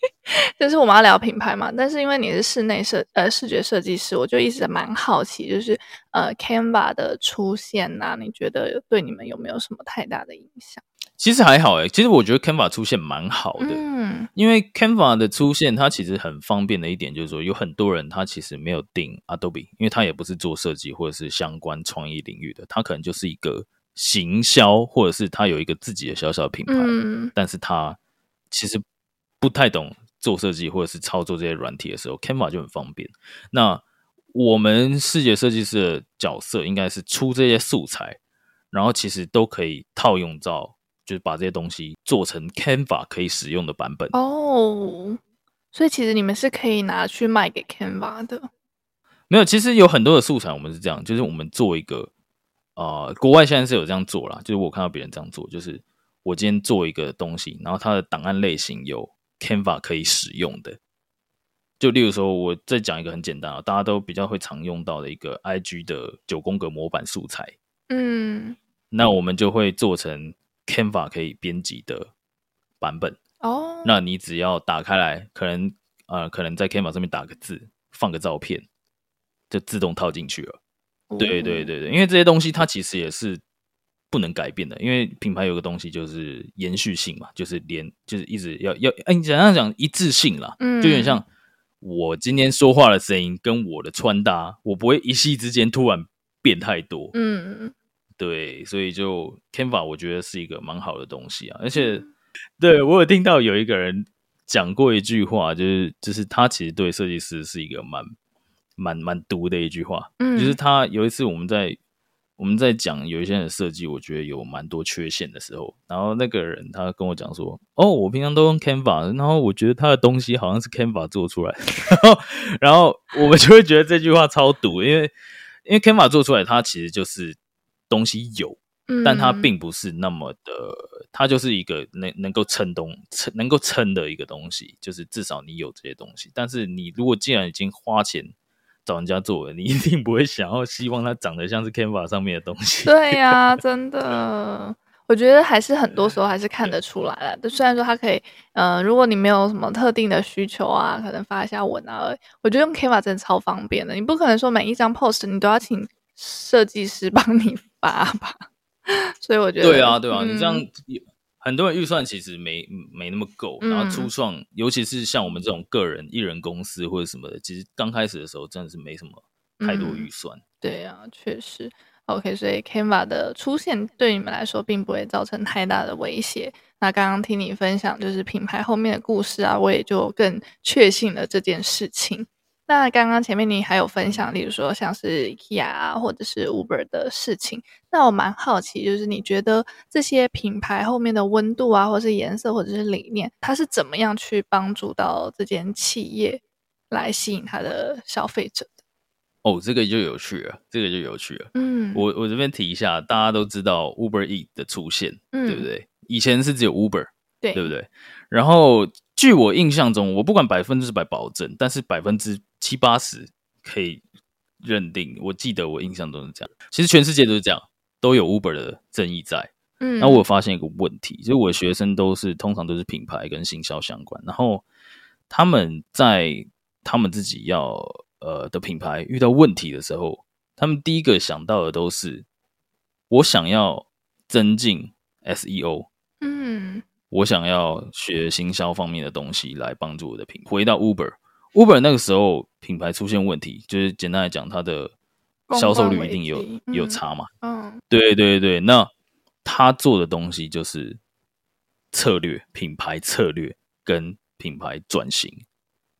就是我们要聊品牌嘛？但是因为你是室内设呃视觉设计师，我就一直蛮好奇，就是呃 Canva 的出现呐、你觉得对你们有没有什么太大的影响？其实还好诶，其实我觉得 Canva 出现蛮好的，嗯，因为 Canva 的出现，它其实很方便的一点就是说，有很多人他其实没有订 Adobe，因为他也不是做设计或者是相关创意领域的，他可能就是一个行销，或者是他有一个自己的小小的品牌，嗯，但是他其实不太懂做设计或者是操作这些软体的时候，Canva 就很方便。那我们视觉设计师的角色应该是出这些素材，然后其实都可以套用到。就是把这些东西做成 Canva 可以使用的版本哦，所以其实你们是可以拿去卖给 Canva 的。没有，其实有很多的素材，我们是这样，就是我们做一个，呃，国外现在是有这样做啦，就是我看到别人这样做，就是我今天做一个东西，然后它的档案类型有 Canva 可以使用的，就例如说，我再讲一个很简单啊，大家都比较会常用到的一个 IG 的九宫格模板素材，嗯，那我们就会做成。Canva 可以编辑的版本哦，那你只要打开来，可能呃，可能在 Canva 上面打个字，放个照片，就自动套进去了。哦。对对对对，因为这些东西它其实也是不能改变的，因为品牌有个东西就是延续性嘛，就是连就是一直要要，哎，你怎样讲一致性啦，嗯，就有点像我今天说话的声音跟我的穿搭，我不会一夕之间突然变太多，嗯。对，所以就 Canva 我觉得是一个蛮好的东西啊，而且对我有听到有一个人讲过一句话，就是就是他其实对设计师是一个蛮蛮蛮毒的一句话，嗯，就是他有一次我们在我们在讲有一些人的设计，我觉得有蛮多缺陷的时候，然后那个人他跟我讲说，哦，我平常都用 Canva，然后我觉得他的东西好像是 Canva 做出来的，然后然后我们就会觉得这句话超毒，因为因为 Canva 做出来，它其实就是。东西有，但它并不是那么的，嗯、它就是一个能能够撑东撑能够撑的一个东西，就是至少你有这些东西。但是你如果既然已经花钱找人家做了，你一定不会想要希望它长得像是 Canva 上面的东西。对呀、啊，真的，我觉得还是很多时候还是看得出来了。虽然说它可以，呃，如果你没有什么特定的需求啊，可能发一下文啊，我觉得用 Canva 真的超方便的。你不可能说每一张 post 你都要请设计师帮你。发吧，所以我觉得对啊，对啊，嗯、你这样很多人预算其实没没那么够，嗯、然后初创，尤其是像我们这种个人艺人公司或者什么的，其实刚开始的时候真的是没什么太多预算。嗯、对啊，确实。OK，所以 Canva 的出现对你们来说并不会造成太大的威胁。那刚刚听你分享就是品牌后面的故事啊，我也就更确信了这件事情。那刚刚前面你还有分享，例如说像是 IKEA 啊，或者是 Uber 的事情。那我蛮好奇，就是你觉得这些品牌后面的温度啊，或者是颜色，或者是理念，它是怎么样去帮助到这间企业来吸引它的消费者的？哦，这个就有趣了，这个就有趣了。嗯，我我这边提一下，大家都知道 Uber Eats 的出现，嗯，对不对？以前是只有 Uber，对，对不对？然后据我印象中，我不管百分之百保证，但是百分之七八十可以认定，我记得我印象中是这样。其实全世界都是这样，都有 Uber 的争议在。嗯，那我有发现一个问题，就是我的学生都是通常都是品牌跟行销相关，然后他们在他们自己要呃的品牌遇到问题的时候，他们第一个想到的都是我想要增进 SEO。嗯。我想要学行销方面的东西来帮助我的品牌。回到 Uber，Uber 那个时候品牌出现问题，就是简单来讲，它的销售率一定有有差嘛。嗯，对对对，那他做的东西就是策略、品牌策略跟品牌转型。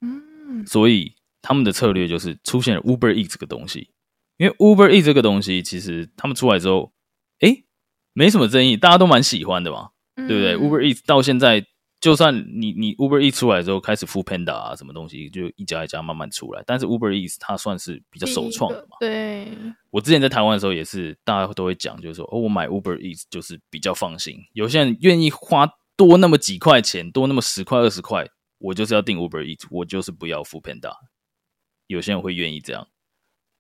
嗯，所以他们的策略就是出现了 Uber Eats 这个东西，因为 Uber Eats 这个东西其实他们出来之后，诶，没什么争议，大家都蛮喜欢的嘛。对不对？Uber Eats 到现在，就算你你 Uber Eats 出来之后，开始 Food Panda 啊，什么东西就一家一家慢慢出来。但是 Uber Eats 它算是比较首创的嘛。对。我之前在台湾的时候也是，大家都会讲，就是说，哦，我买 Uber Eats 就是比较放心。有些人愿意花多那么几块钱，多那么十块二十块，我就是要订 Uber Eats，我就是不要 Food Panda。有些人会愿意这样，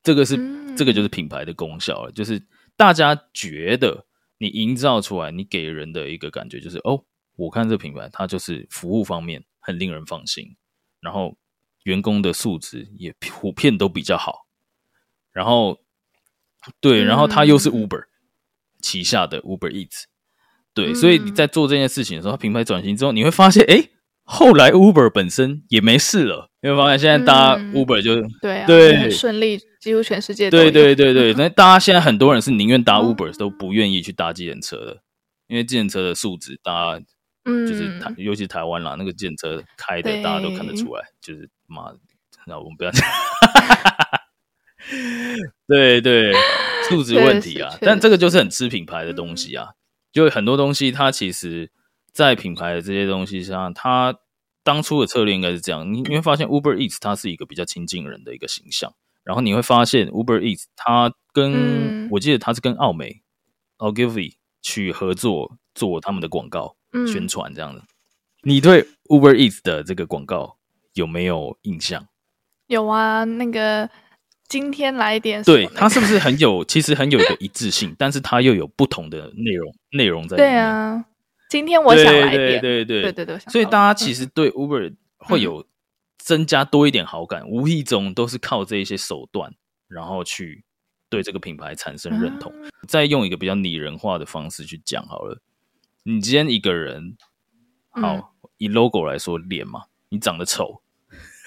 这个是、嗯、这个就是品牌的功效了，就是大家觉得。你营造出来，你给人的一个感觉就是，哦，我看这品牌，它就是服务方面很令人放心，然后员工的素质也普遍都比较好，然后对，然后它又是 Uber、嗯、旗下的 Uber Eats，对，嗯、所以你在做这件事情的时候，品牌转型之后，你会发现，哎。后来 Uber 本身也没事了，因为发现现在大家 Uber 就、嗯、对啊，对很顺利，几乎全世界对对对对，那大家现在很多人是宁愿搭 Uber、嗯、都不愿意去搭计程车的，因为计程车的素质，大家就是台，嗯、尤其台湾啦，那个建车开的大家都看得出来，就是妈，那我们不要讲，对对，素质问题啊，但这个就是很吃品牌的东西啊，就很多东西它其实。在品牌的这些东西上，它当初的策略应该是这样。你你会发现，Uber Eats 它是一个比较亲近人的一个形象。然后你会发现，Uber Eats 它跟、嗯、我记得它是跟奥美 Ogilvy 去合作做他们的广告、嗯、宣传这样的。你对 Uber Eats 的这个广告有没有印象？有啊，那个今天来点、那个。对，它是不是很有？其实很有一个一致性，但是它又有不同的内容内容在里面。对啊。今天我想来点，对对对对对对，所以大家其实对 Uber 会有增加多一点好感，嗯、无意中都是靠这一些手段，然后去对这个品牌产生认同。嗯、再用一个比较拟人化的方式去讲好了，你今天一个人，好、嗯、以 logo 来说，脸嘛，你长得丑，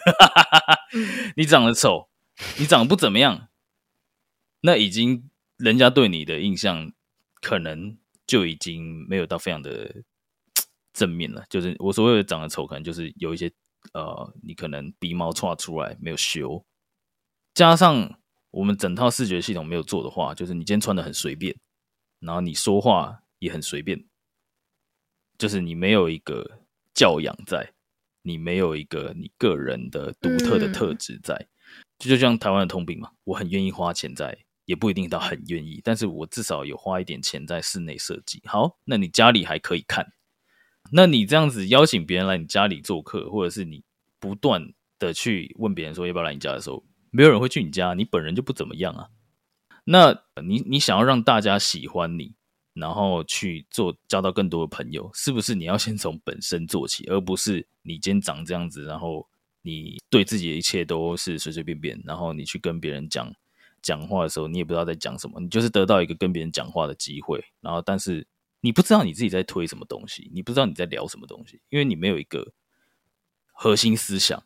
你长得丑，你长得不怎么样，那已经人家对你的印象可能。就已经没有到非常的 正面了，就是我所谓的长得丑，可能就是有一些呃，你可能鼻毛刷出来没有修，加上我们整套视觉系统没有做的话，就是你今天穿的很随便，然后你说话也很随便，就是你没有一个教养在，你没有一个你个人的独特的特质在，嗯、就就像台湾的通病嘛，我很愿意花钱在。也不一定到很愿意，但是我至少有花一点钱在室内设计。好，那你家里还可以看，那你这样子邀请别人来你家里做客，或者是你不断的去问别人说要不要来你家的时候，没有人会去你家，你本人就不怎么样啊。那你你想要让大家喜欢你，然后去做交到更多的朋友，是不是你要先从本身做起，而不是你今天长这样子，然后你对自己的一切都是随随便便，然后你去跟别人讲。讲话的时候，你也不知道在讲什么，你就是得到一个跟别人讲话的机会，然后但是你不知道你自己在推什么东西，你不知道你在聊什么东西，因为你没有一个核心思想。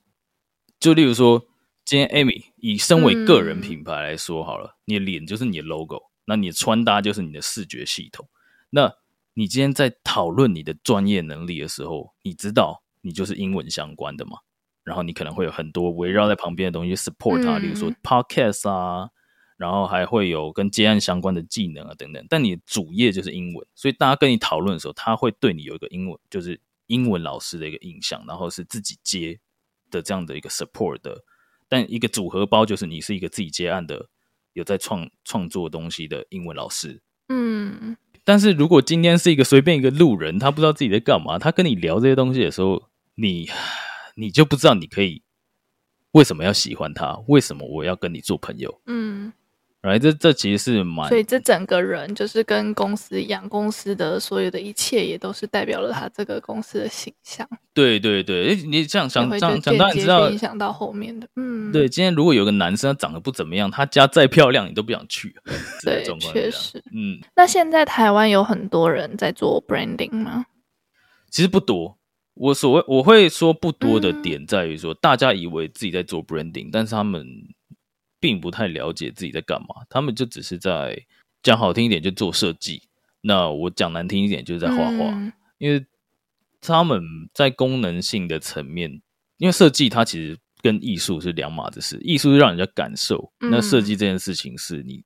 就例如说，今天 Amy 以身为个人品牌来说好了，嗯、你的脸就是你的 logo，那你的穿搭就是你的视觉系统。那你今天在讨论你的专业能力的时候，你知道你就是英文相关的嘛？然后你可能会有很多围绕在旁边的东西 support 它，例如说 podcast 啊。然后还会有跟接案相关的技能啊等等，但你的主业就是英文，所以大家跟你讨论的时候，他会对你有一个英文，就是英文老师的一个印象，然后是自己接的这样的一个 support 的，但一个组合包就是你是一个自己接案的，有在创创作东西的英文老师。嗯，但是如果今天是一个随便一个路人，他不知道自己在干嘛，他跟你聊这些东西的时候，你你就不知道你可以为什么要喜欢他，为什么我要跟你做朋友？嗯。来，这这其实是蛮，所以这整个人就是跟公司一样，公司的所有的一切也都是代表了他这个公司的形象。对对对，你这样想，这样想，当然知道影响到后面的。嗯，对，今天如果有个男生他长得不怎么样，他家再漂亮，你都不想去。对，确实。嗯，那现在台湾有很多人在做 branding 吗？其实不多。我所谓我会说不多的点在于说，大家以为自己在做 branding，但是他们并不太了解自己在干嘛。他们就只是在讲好听一点就做设计，那我讲难听一点就是在画画。因为他们在功能性的层面，因为设计它其实跟艺术是两码子事。艺术是让人家感受，那设计这件事情是你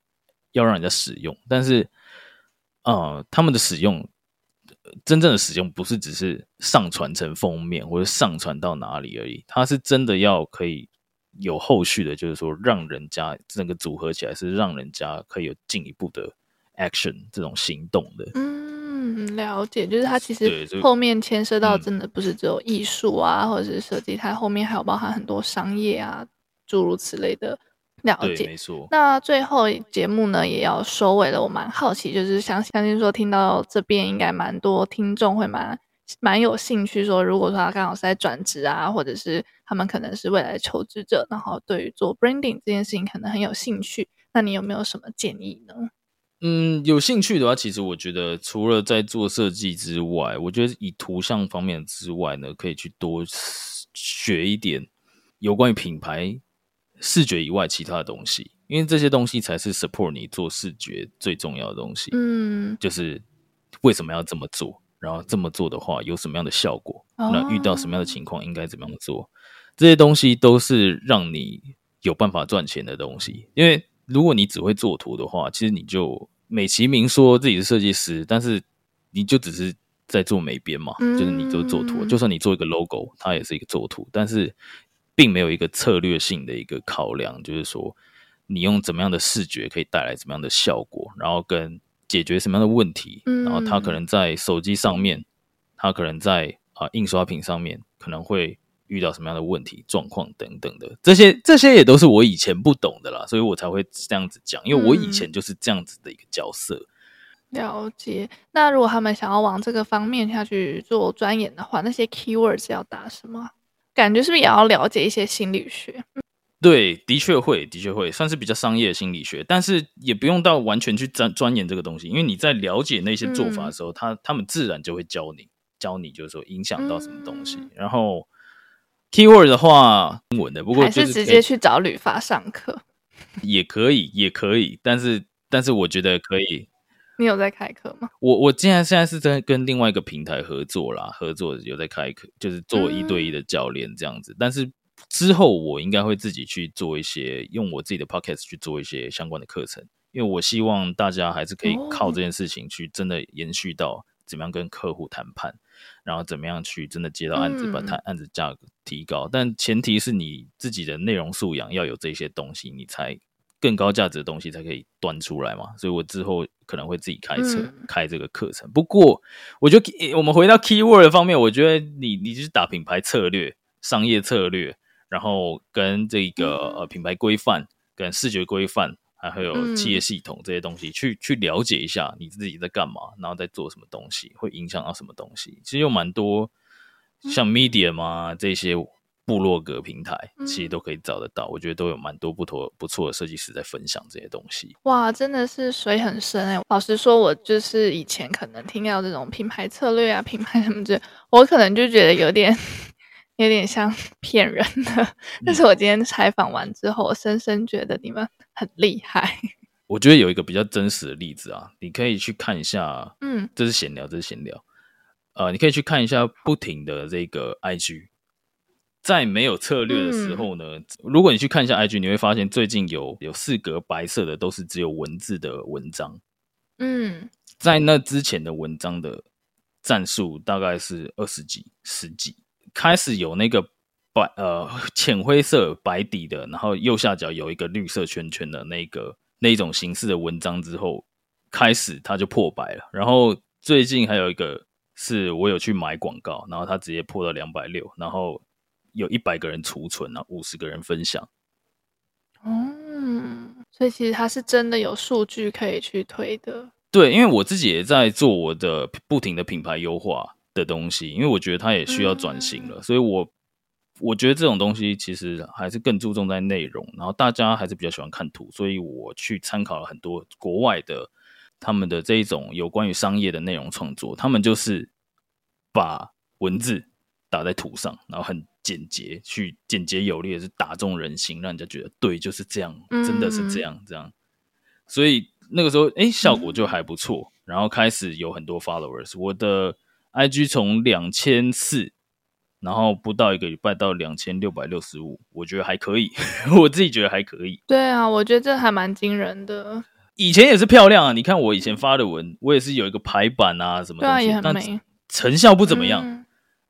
要让人家使用。但是啊、呃，他们的使用。真正的使用不是只是上传成封面或者上传到哪里而已，它是真的要可以有后续的，就是说让人家整个组合起来是让人家可以有进一步的 action 这种行动的。嗯，了解，就是它其实后面牵涉到真的不是只有艺术啊，嗯、或者是设计，它后面还有包含很多商业啊，诸如此类的。了解，没错。那最后节目呢也要收尾了，我蛮好奇，就是相相信说听到这边应该蛮多听众会蛮蛮有兴趣，说如果说他刚好是在转职啊，或者是他们可能是未来的求职者，然后对于做 branding 这件事情可能很有兴趣，那你有没有什么建议呢？嗯，有兴趣的话，其实我觉得除了在做设计之外，我觉得以图像方面之外呢，可以去多学一点有关于品牌。视觉以外，其他的东西，因为这些东西才是 support 你做视觉最重要的东西。嗯，就是为什么要这么做，然后这么做的话有什么样的效果，哦、那遇到什么样的情况应该怎么样做，这些东西都是让你有办法赚钱的东西。因为如果你只会做图的话，其实你就美其名说自己是设计师，但是你就只是在做美编嘛，嗯、就是你就做图，就算你做一个 logo，它也是一个做图，但是。并没有一个策略性的一个考量，就是说你用怎么样的视觉可以带来怎么样的效果，然后跟解决什么样的问题，然后它可能在手机上面，它可能在啊印刷品上面可能会遇到什么样的问题、状况等等的，这些这些也都是我以前不懂的啦，所以我才会这样子讲，因为我以前就是这样子的一个角色。了解。那如果他们想要往这个方面下去做钻研的话，那些 keywords 要打什么？感觉是不是也要了解一些心理学？对，的确会，的确会，算是比较商业的心理学，但是也不用到完全去钻钻研这个东西，因为你在了解那些做法的时候，嗯、他他们自然就会教你，教你就是说影响到什么东西。嗯、然后 keyword 的话，英文的，不过还是直接去找旅发上课，也可以，也可以，但是但是我觉得可以。你有在开课吗？我我现在现在是在跟另外一个平台合作啦，合作有在开课，就是做一对一的教练这样子。嗯、但是之后我应该会自己去做一些，用我自己的 podcast 去做一些相关的课程，因为我希望大家还是可以靠这件事情去真的延续到怎么样跟客户谈判，然后怎么样去真的接到案子，把它案子价格提高。嗯、但前提是你自己的内容素养要有这些东西，你才。更高价值的东西才可以端出来嘛，所以我之后可能会自己开车、嗯、开这个课程。不过，我觉得我们回到 keyword 方面，我觉得你你就是打品牌策略、商业策略，然后跟这个呃品牌规范、跟视觉规范，还有企业系统这些东西，去去了解一下你自己在干嘛，然后在做什么东西，会影响到什么东西。其实有蛮多像 Medium 啊这些。部落格平台其实都可以找得到，嗯、我觉得都有蛮多不妥不错的设计师在分享这些东西。哇，真的是水很深哎！老实说，我就是以前可能听到这种品牌策略啊、品牌什么之类，我可能就觉得有点有点像 骗人的。嗯、但是我今天采访完之后，我深深觉得你们很厉害。我觉得有一个比较真实的例子啊，你可以去看一下。嗯，这是闲聊，这是闲聊。呃，你可以去看一下不停的这个 IG。在没有策略的时候呢，嗯、如果你去看一下 IG，你会发现最近有有四格白色的都是只有文字的文章。嗯，在那之前的文章的赞数大概是二十几、十几，开始有那个白呃浅灰色白底的，然后右下角有一个绿色圈圈的那个那种形式的文章之后，开始它就破百了。然后最近还有一个是我有去买广告，然后它直接破到两百六，然后。有一百个人储存了，五十个人分享。嗯，所以其实它是真的有数据可以去推的。对，因为我自己也在做我的不停的品牌优化的东西，因为我觉得它也需要转型了，嗯、所以我我觉得这种东西其实还是更注重在内容，然后大家还是比较喜欢看图，所以我去参考了很多国外的他们的这一种有关于商业的内容创作，他们就是把文字打在图上，然后很简洁，去简洁有力的是打中人心，让人家觉得对，就是这样，真的是这样，这样。所以那个时候，哎，效果就还不错，然后开始有很多 followers。我的 IG 从两千四。然后不到一个礼拜到两千六百六十五，我觉得还可以，我自己觉得还可以。对啊，我觉得这还蛮惊人的。以前也是漂亮啊，你看我以前发的文，我也是有一个排版啊什么的，对啊，也很美。成效不怎么样，嗯、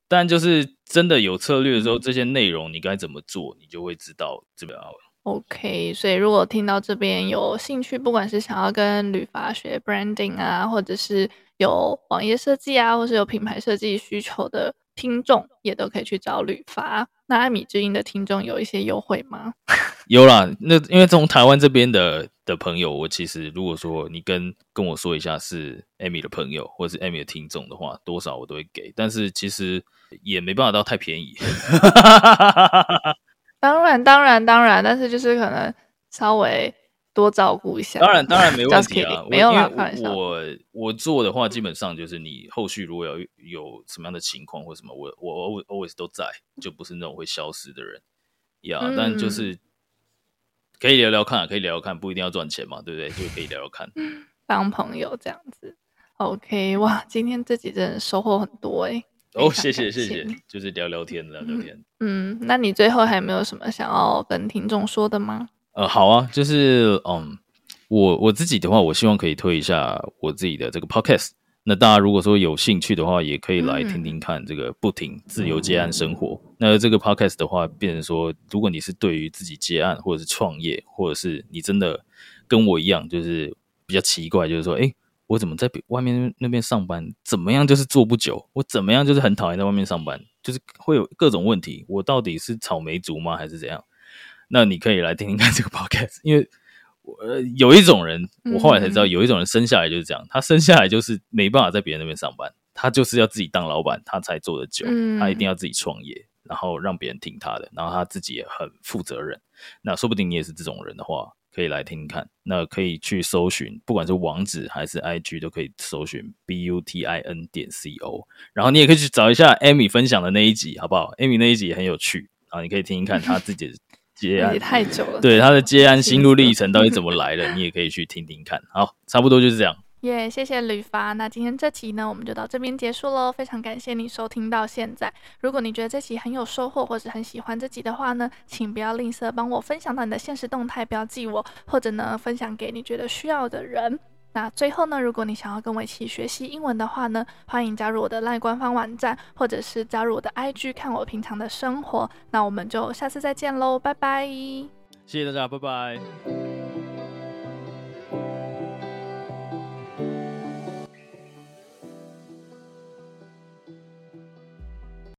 但就是真的有策略的时候，嗯、这些内容你该怎么做，你就会知道这边。OK，所以如果听到这边有兴趣，不管是想要跟旅法学 branding 啊，或者是有网页设计啊，或是有品牌设计需求的。听众也都可以去找旅发。那艾米之音的听众有一些优惠吗？有啦，那因为从台湾这边的的朋友，我其实如果说你跟跟我说一下是艾米的朋友，或者是艾米的听众的话，多少我都会给。但是其实也没办法到太便宜。当然，当然，当然，但是就是可能稍微。多照顾一下，当然当然没 问题啊。没有啦，我我我做的话，基本上就是你后续如果有有什么样的情况或什么，我我 always 都在，就不是那种会消失的人呀。Yeah, 嗯、但就是可以聊聊看，可以聊聊看，不一定要赚钱嘛，对不对？就可以聊聊看，当朋友这样子。OK，哇，今天这集真的收获很多哎、欸。哦，谢谢谢谢，就是聊聊天聊聊天嗯。嗯，那你最后还有没有什么想要跟听众说的吗？呃，好啊，就是嗯，我我自己的话，我希望可以推一下我自己的这个 podcast。那大家如果说有兴趣的话，也可以来听听看这个不停自由接案生活。嗯、那这个 podcast 的话，变成说，如果你是对于自己接案，或者是创业，或者是你真的跟我一样，就是比较奇怪，就是说，诶，我怎么在外面那边上班，怎么样就是做不久，我怎么样就是很讨厌在外面上班，就是会有各种问题，我到底是草莓族吗，还是怎样？那你可以来听听看这个 podcast，因为呃有一种人，我后来才知道，有一种人生下来就是这样，嗯、他生下来就是没办法在别人那边上班，他就是要自己当老板，他才做得久，嗯、他一定要自己创业，然后让别人听他的，然后他自己也很负责任。那说不定你也是这种人的话，可以来听听看。那可以去搜寻，不管是网址还是 IG 都可以搜寻 B U T I N 点 C O，然后你也可以去找一下 Amy 分享的那一集，好不好？Amy 那一集也很有趣啊，你可以听听看他自己的。接案也太久了，对他的接案心路历程到底怎么来的，你也可以去听听看。好，差不多就是这样。耶，yeah, 谢谢吕发。那今天这期呢，我们就到这边结束喽。非常感谢你收听到现在。如果你觉得这期很有收获，或者很喜欢这集的话呢，请不要吝啬帮我分享到你的现实动态，标记我，或者呢分享给你觉得需要的人。那最后呢，如果你想要跟我一起学习英文的话呢，欢迎加入我的 LINE 官方网站，或者是加入我的 IG 看我平常的生活。那我们就下次再见喽，拜拜！谢谢大家，拜拜。